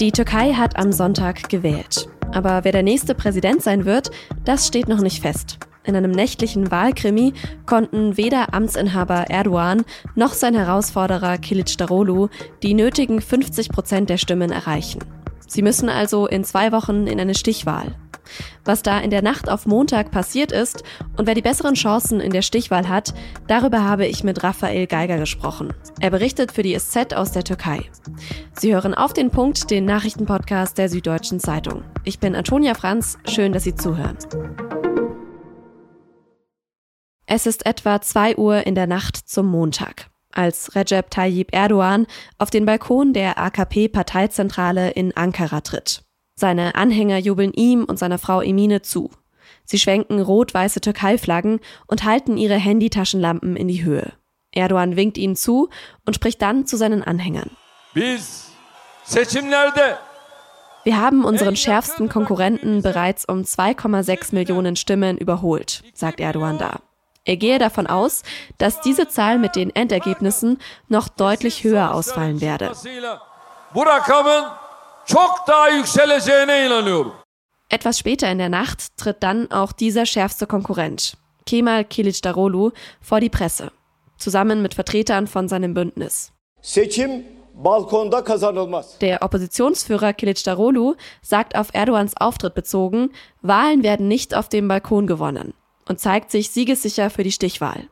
Die Türkei hat am Sonntag gewählt. Aber wer der nächste Präsident sein wird, das steht noch nicht fest. In einem nächtlichen Wahlkrimi konnten weder Amtsinhaber Erdogan noch sein Herausforderer Kilic Darolu die nötigen 50 Prozent der Stimmen erreichen. Sie müssen also in zwei Wochen in eine Stichwahl. Was da in der Nacht auf Montag passiert ist und wer die besseren Chancen in der Stichwahl hat, darüber habe ich mit Raphael Geiger gesprochen. Er berichtet für die SZ aus der Türkei. Sie hören auf den Punkt den Nachrichtenpodcast der Süddeutschen Zeitung. Ich bin Antonia Franz, schön, dass Sie zuhören. Es ist etwa 2 Uhr in der Nacht zum Montag, als Recep Tayyip Erdogan auf den Balkon der AKP-Parteizentrale in Ankara tritt. Seine Anhänger jubeln ihm und seiner Frau Emine zu. Sie schwenken rot-weiße Türkei-Flaggen und halten ihre Handytaschenlampen in die Höhe. Erdogan winkt ihnen zu und spricht dann zu seinen Anhängern. Wir haben unseren schärfsten Konkurrenten bereits um 2,6 Millionen Stimmen überholt, sagt Erdogan da. Er gehe davon aus, dass diese Zahl mit den Endergebnissen noch deutlich höher ausfallen werde çok daha yükseleceğine inanıyorum. Etwas später in der Nacht tritt dann auch dieser schärfste Konkurrent, Kemal Kilicdaroglu, vor die Presse, zusammen mit Vertretern von seinem Bündnis. Seçim balkonda kazanılmaz. Der Oppositionsführer Kilicdaroglu sagt auf Erdogans Auftritt bezogen, Wahlen werden nicht auf dem Balkon gewonnen und zeigt sich siegessicher für die Stichwahl.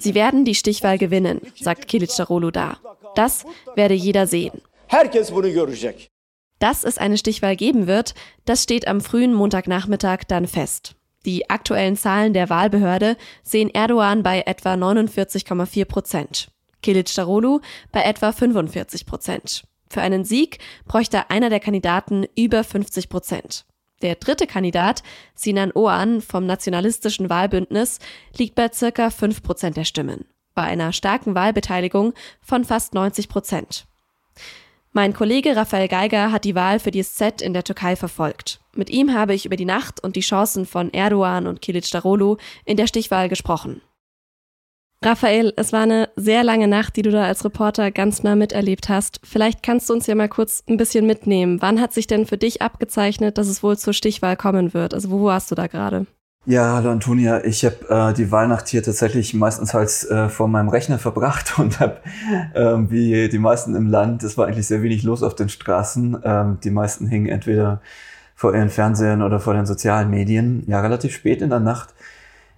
Sie werden die Stichwahl gewinnen, sagt Kilicdaroglu da. Das werde jeder sehen. Herkes bunu görecek. Dass es eine Stichwahl geben wird, das steht am frühen Montagnachmittag dann fest. Die aktuellen Zahlen der Wahlbehörde sehen Erdogan bei etwa 49,4 Prozent, Kilic Darolu bei etwa 45 Prozent. Für einen Sieg bräuchte einer der Kandidaten über 50 Prozent. Der dritte Kandidat, Sinan Oğan vom nationalistischen Wahlbündnis, liegt bei circa 5 Prozent der Stimmen, bei einer starken Wahlbeteiligung von fast 90 Prozent. Mein Kollege Raphael Geiger hat die Wahl für die SZ in der Türkei verfolgt. Mit ihm habe ich über die Nacht und die Chancen von Erdogan und Kilic Darolu in der Stichwahl gesprochen. Raphael, es war eine sehr lange Nacht, die du da als Reporter ganz nah miterlebt hast. Vielleicht kannst du uns ja mal kurz ein bisschen mitnehmen. Wann hat sich denn für dich abgezeichnet, dass es wohl zur Stichwahl kommen wird? Also wo warst du da gerade? Ja, hallo Antonia. Ich habe äh, die Wahlnacht hier tatsächlich meistens halt äh, vor meinem Rechner verbracht und habe, ähm, wie die meisten im Land, es war eigentlich sehr wenig los auf den Straßen. Ähm, die meisten hingen entweder vor ihren Fernsehern oder vor den sozialen Medien. Ja, relativ spät in der Nacht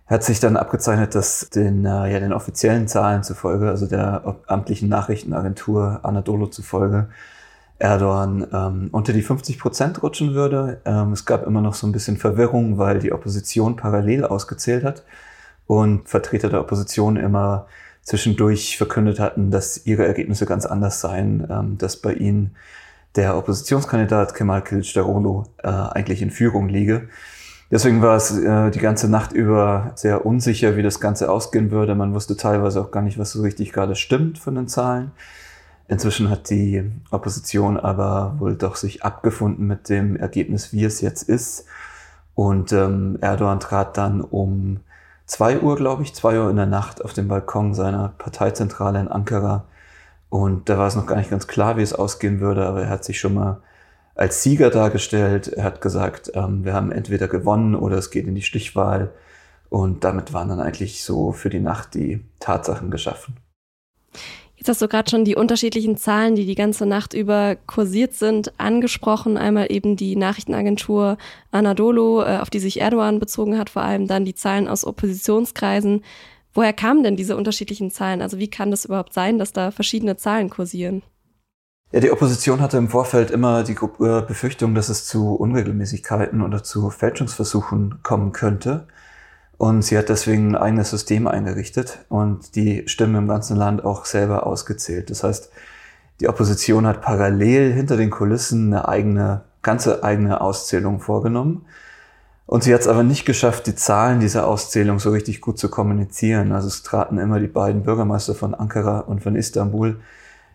hat sich dann abgezeichnet, dass den, äh, ja, den offiziellen Zahlen zufolge, also der amtlichen Nachrichtenagentur Anadolu zufolge, Erdogan ähm, unter die 50 Prozent rutschen würde. Ähm, es gab immer noch so ein bisschen Verwirrung, weil die Opposition parallel ausgezählt hat und Vertreter der Opposition immer zwischendurch verkündet hatten, dass ihre Ergebnisse ganz anders seien, ähm, dass bei ihnen der Oppositionskandidat Kemal Kılıçdaroğlu äh, eigentlich in Führung liege. Deswegen war es äh, die ganze Nacht über sehr unsicher, wie das Ganze ausgehen würde. Man wusste teilweise auch gar nicht, was so richtig gerade stimmt von den Zahlen. Inzwischen hat die Opposition aber wohl doch sich abgefunden mit dem Ergebnis, wie es jetzt ist. Und ähm, Erdogan trat dann um zwei Uhr, glaube ich, zwei Uhr in der Nacht auf den Balkon seiner Parteizentrale in Ankara. Und da war es noch gar nicht ganz klar, wie es ausgehen würde, aber er hat sich schon mal als Sieger dargestellt. Er hat gesagt, ähm, wir haben entweder gewonnen oder es geht in die Stichwahl. Und damit waren dann eigentlich so für die Nacht die Tatsachen geschaffen. Jetzt hast du gerade schon die unterschiedlichen Zahlen, die die ganze Nacht über kursiert sind, angesprochen. Einmal eben die Nachrichtenagentur Anadolu, äh, auf die sich Erdogan bezogen hat, vor allem dann die Zahlen aus Oppositionskreisen. Woher kamen denn diese unterschiedlichen Zahlen? Also wie kann das überhaupt sein, dass da verschiedene Zahlen kursieren? Ja, die Opposition hatte im Vorfeld immer die äh, Befürchtung, dass es zu Unregelmäßigkeiten oder zu Fälschungsversuchen kommen könnte. Und sie hat deswegen ein eigenes System eingerichtet und die Stimmen im ganzen Land auch selber ausgezählt. Das heißt, die Opposition hat parallel hinter den Kulissen eine eigene, ganze eigene Auszählung vorgenommen. Und sie hat es aber nicht geschafft, die Zahlen dieser Auszählung so richtig gut zu kommunizieren. Also es traten immer die beiden Bürgermeister von Ankara und von Istanbul,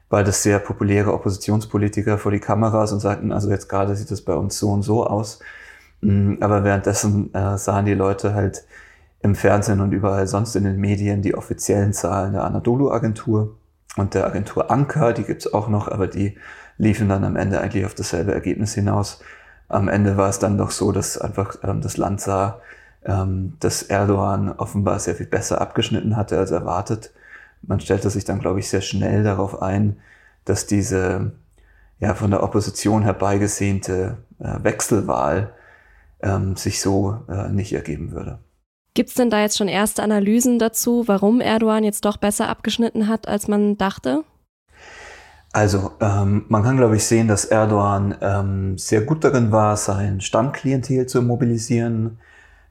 beides sehr populäre Oppositionspolitiker vor die Kameras und sagten, also jetzt gerade sieht es bei uns so und so aus. Mm, aber währenddessen äh, sahen die Leute halt im Fernsehen und überall sonst in den Medien die offiziellen Zahlen der Anadolu-Agentur. und der Agentur Anker, die gibt's auch noch, aber die liefen dann am Ende eigentlich auf dasselbe Ergebnis hinaus. Am Ende war es dann doch so, dass einfach ähm, das Land sah, ähm, dass Erdogan offenbar sehr viel besser abgeschnitten hatte als erwartet. Man stellte sich dann, glaube ich, sehr schnell darauf ein, dass diese ja, von der Opposition herbeigesehnte äh, Wechselwahl ähm, sich so äh, nicht ergeben würde. Gibt es denn da jetzt schon erste Analysen dazu, warum Erdogan jetzt doch besser abgeschnitten hat, als man dachte? Also ähm, man kann, glaube ich, sehen, dass Erdogan ähm, sehr gut darin war, sein Stammklientel zu mobilisieren,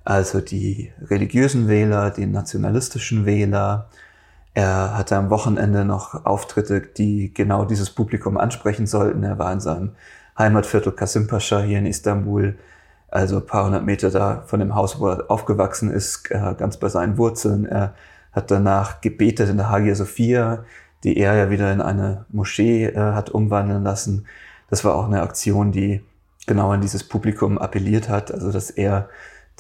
also die religiösen Wähler, die nationalistischen Wähler. Er hatte am Wochenende noch Auftritte, die genau dieses Publikum ansprechen sollten. Er war in seinem Heimatviertel Kasim Pascha hier in Istanbul also ein paar hundert Meter da von dem Haus, wo er aufgewachsen ist, äh, ganz bei seinen Wurzeln. Er hat danach gebetet in der Hagia Sophia, die er ja wieder in eine Moschee äh, hat umwandeln lassen. Das war auch eine Aktion, die genau an dieses Publikum appelliert hat, also dass er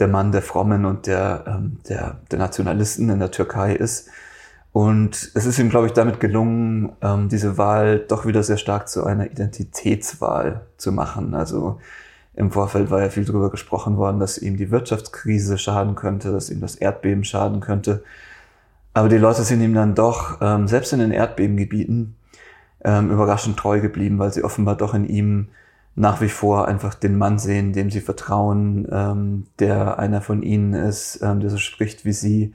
der Mann der Frommen und der, ähm, der, der Nationalisten in der Türkei ist. Und es ist ihm, glaube ich, damit gelungen, ähm, diese Wahl doch wieder sehr stark zu einer Identitätswahl zu machen. Also im Vorfeld war ja viel darüber gesprochen worden, dass ihm die Wirtschaftskrise schaden könnte, dass ihm das Erdbeben schaden könnte. Aber die Leute sind ihm dann doch, ähm, selbst in den Erdbebengebieten, ähm, überraschend treu geblieben, weil sie offenbar doch in ihm nach wie vor einfach den Mann sehen, dem sie vertrauen, ähm, der einer von ihnen ist, ähm, der so spricht wie sie.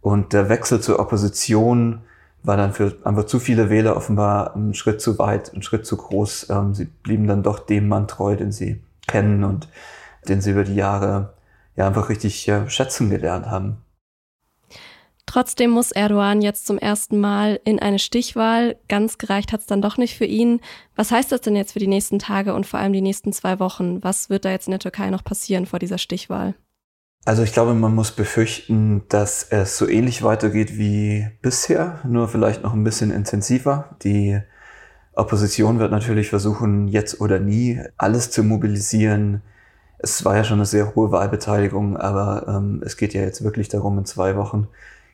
Und der Wechsel zur Opposition war dann für einfach zu viele Wähler offenbar einen Schritt zu weit, einen Schritt zu groß. Ähm, sie blieben dann doch dem Mann treu, den sie kennen und den sie über die Jahre ja einfach richtig äh, schätzen gelernt haben. Trotzdem muss Erdogan jetzt zum ersten Mal in eine Stichwahl. Ganz gereicht hat es dann doch nicht für ihn. Was heißt das denn jetzt für die nächsten Tage und vor allem die nächsten zwei Wochen? Was wird da jetzt in der Türkei noch passieren vor dieser Stichwahl? Also ich glaube, man muss befürchten, dass es so ähnlich weitergeht wie bisher, nur vielleicht noch ein bisschen intensiver. Die Opposition wird natürlich versuchen, jetzt oder nie alles zu mobilisieren. Es war ja schon eine sehr hohe Wahlbeteiligung, aber ähm, es geht ja jetzt wirklich darum, in zwei Wochen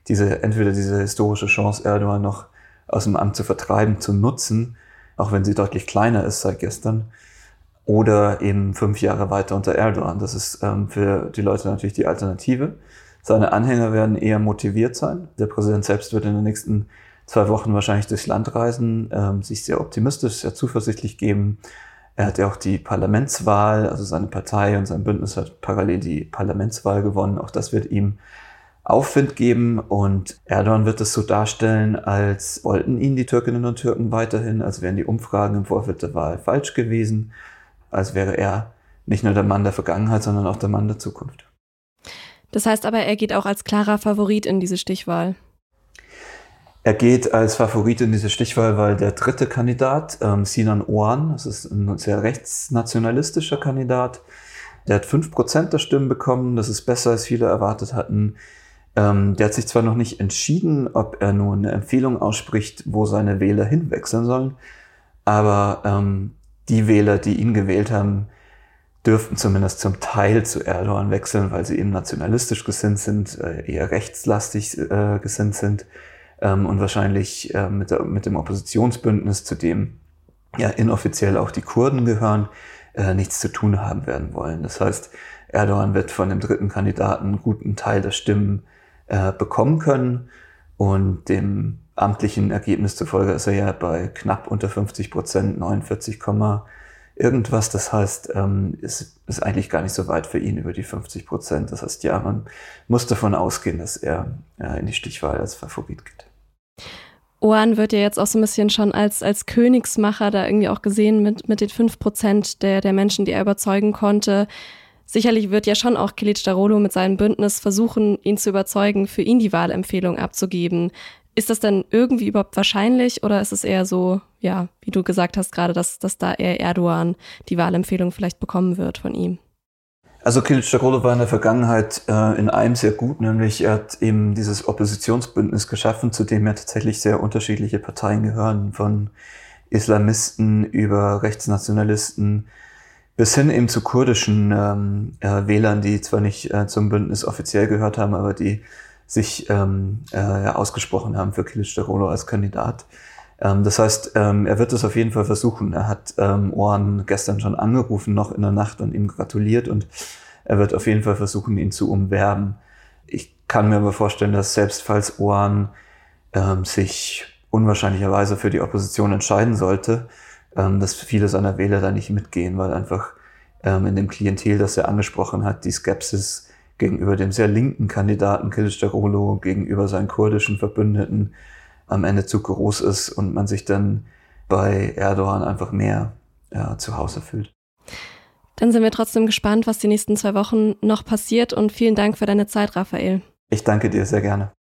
diese, entweder diese historische Chance, Erdogan noch aus dem Amt zu vertreiben, zu nutzen, auch wenn sie deutlich kleiner ist seit gestern, oder eben fünf Jahre weiter unter Erdogan. Das ist ähm, für die Leute natürlich die Alternative. Seine Anhänger werden eher motiviert sein. Der Präsident selbst wird in den nächsten zwei Wochen wahrscheinlich durchs Land reisen, ähm, sich sehr optimistisch, sehr zuversichtlich geben. Er hat ja auch die Parlamentswahl, also seine Partei und sein Bündnis hat parallel die Parlamentswahl gewonnen. Auch das wird ihm Aufwind geben und Erdogan wird es so darstellen, als wollten ihn die Türkinnen und Türken weiterhin, als wären die Umfragen im Vorfeld der Wahl falsch gewesen, als wäre er nicht nur der Mann der Vergangenheit, sondern auch der Mann der Zukunft. Das heißt aber, er geht auch als klarer Favorit in diese Stichwahl. Er geht als Favorit in diese Stichwahl, weil der dritte Kandidat, ähm, Sinan Oğan, das ist ein sehr rechtsnationalistischer Kandidat, der hat fünf Prozent der Stimmen bekommen, das ist besser, als viele erwartet hatten. Ähm, der hat sich zwar noch nicht entschieden, ob er nur eine Empfehlung ausspricht, wo seine Wähler hinwechseln sollen, aber ähm, die Wähler, die ihn gewählt haben, dürften zumindest zum Teil zu Erdogan wechseln, weil sie eben nationalistisch gesinnt sind, äh, eher rechtslastig äh, gesinnt sind ähm, und wahrscheinlich äh, mit, der, mit dem Oppositionsbündnis, zu dem ja inoffiziell auch die Kurden gehören, äh, nichts zu tun haben werden wollen. Das heißt, Erdogan wird von dem dritten Kandidaten einen guten Teil der Stimmen äh, bekommen können und dem amtlichen Ergebnis zufolge ist er ja bei knapp unter 50 Prozent, 49, irgendwas. Das heißt, ähm, ist, ist eigentlich gar nicht so weit für ihn über die 50 Prozent. Das heißt, ja, man muss davon ausgehen, dass er äh, in die Stichwahl als Favorit geht. Oan wird ja jetzt auch so ein bisschen schon als, als Königsmacher da irgendwie auch gesehen mit, mit den fünf Prozent der, der Menschen, die er überzeugen konnte. Sicherlich wird ja schon auch Kilic Darolo mit seinem Bündnis versuchen, ihn zu überzeugen, für ihn die Wahlempfehlung abzugeben. Ist das denn irgendwie überhaupt wahrscheinlich oder ist es eher so, ja, wie du gesagt hast gerade, dass, dass da eher Erdogan die Wahlempfehlung vielleicht bekommen wird von ihm? Also Kilicdaroglu war in der Vergangenheit äh, in einem sehr gut, nämlich er hat eben dieses Oppositionsbündnis geschaffen, zu dem ja tatsächlich sehr unterschiedliche Parteien gehören, von Islamisten über Rechtsnationalisten bis hin eben zu kurdischen ähm, äh, Wählern, die zwar nicht äh, zum Bündnis offiziell gehört haben, aber die sich ähm, äh, ausgesprochen haben für Kilicdaroglu als Kandidat. Ähm, das heißt, ähm, er wird es auf jeden Fall versuchen. Er hat ähm, Ohren gestern schon angerufen, noch in der Nacht und ihm gratuliert und er wird auf jeden Fall versuchen, ihn zu umwerben. Ich kann mir aber vorstellen, dass selbst falls Ohren ähm, sich unwahrscheinlicherweise für die Opposition entscheiden sollte, ähm, dass viele seiner Wähler da nicht mitgehen, weil einfach ähm, in dem Klientel, das er angesprochen hat, die Skepsis gegenüber dem sehr linken Kandidaten Kılıçdaroğlu, gegenüber seinen kurdischen Verbündeten am Ende zu groß ist und man sich dann bei Erdogan einfach mehr ja, zu Hause fühlt. Dann sind wir trotzdem gespannt, was die nächsten zwei Wochen noch passiert und vielen Dank für deine Zeit, Raphael. Ich danke dir sehr gerne.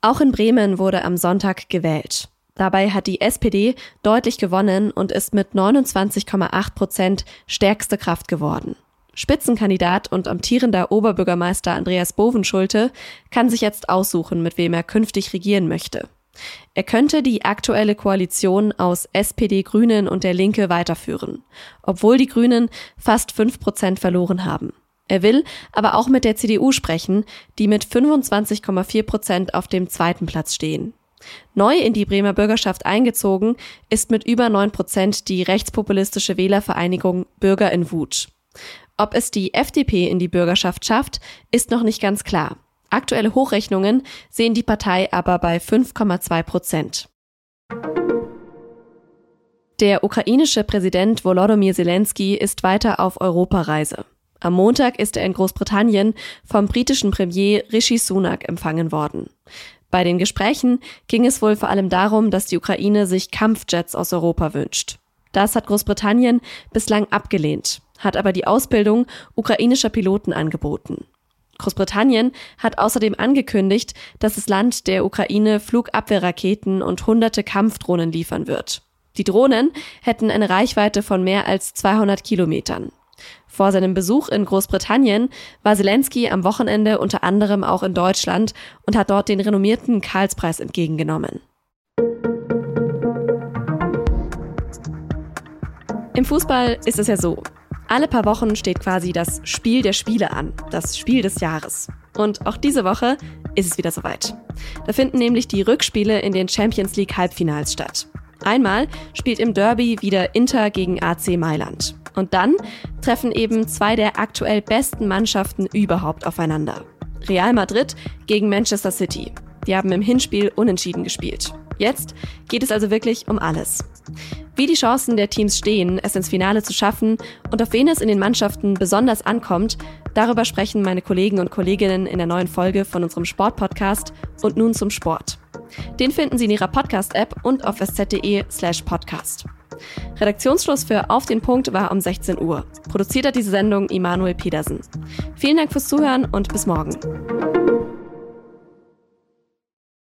Auch in Bremen wurde am Sonntag gewählt. Dabei hat die SPD deutlich gewonnen und ist mit 29,8 Prozent stärkste Kraft geworden. Spitzenkandidat und amtierender Oberbürgermeister Andreas Bovenschulte kann sich jetzt aussuchen, mit wem er künftig regieren möchte. Er könnte die aktuelle Koalition aus SPD, Grünen und der Linke weiterführen, obwohl die Grünen fast fünf Prozent verloren haben. Er will aber auch mit der CDU sprechen, die mit 25,4 Prozent auf dem zweiten Platz stehen. Neu in die Bremer Bürgerschaft eingezogen ist mit über 9 Prozent die rechtspopulistische Wählervereinigung Bürger in Wut. Ob es die FDP in die Bürgerschaft schafft, ist noch nicht ganz klar. Aktuelle Hochrechnungen sehen die Partei aber bei 5,2 Prozent. Der ukrainische Präsident Volodymyr Zelensky ist weiter auf Europareise. Am Montag ist er in Großbritannien vom britischen Premier Rishi Sunak empfangen worden. Bei den Gesprächen ging es wohl vor allem darum, dass die Ukraine sich Kampfjets aus Europa wünscht. Das hat Großbritannien bislang abgelehnt, hat aber die Ausbildung ukrainischer Piloten angeboten. Großbritannien hat außerdem angekündigt, dass das Land der Ukraine Flugabwehrraketen und hunderte Kampfdrohnen liefern wird. Die Drohnen hätten eine Reichweite von mehr als 200 Kilometern. Vor seinem Besuch in Großbritannien war Zelensky am Wochenende unter anderem auch in Deutschland und hat dort den renommierten Karlspreis entgegengenommen. Im Fußball ist es ja so. Alle paar Wochen steht quasi das Spiel der Spiele an, das Spiel des Jahres. Und auch diese Woche ist es wieder soweit. Da finden nämlich die Rückspiele in den Champions League Halbfinals statt. Einmal spielt im Derby wieder Inter gegen AC Mailand. Und dann treffen eben zwei der aktuell besten Mannschaften überhaupt aufeinander. Real Madrid gegen Manchester City. Die haben im Hinspiel unentschieden gespielt. Jetzt geht es also wirklich um alles. Wie die Chancen der Teams stehen, es ins Finale zu schaffen und auf wen es in den Mannschaften besonders ankommt, darüber sprechen meine Kollegen und Kolleginnen in der neuen Folge von unserem Sportpodcast und nun zum Sport. Den finden Sie in Ihrer Podcast-App und auf sz.de slash podcast. Redaktionsschluss für Auf den Punkt war um 16 Uhr. Produziert hat diese Sendung Immanuel Pedersen. Vielen Dank fürs Zuhören und bis morgen.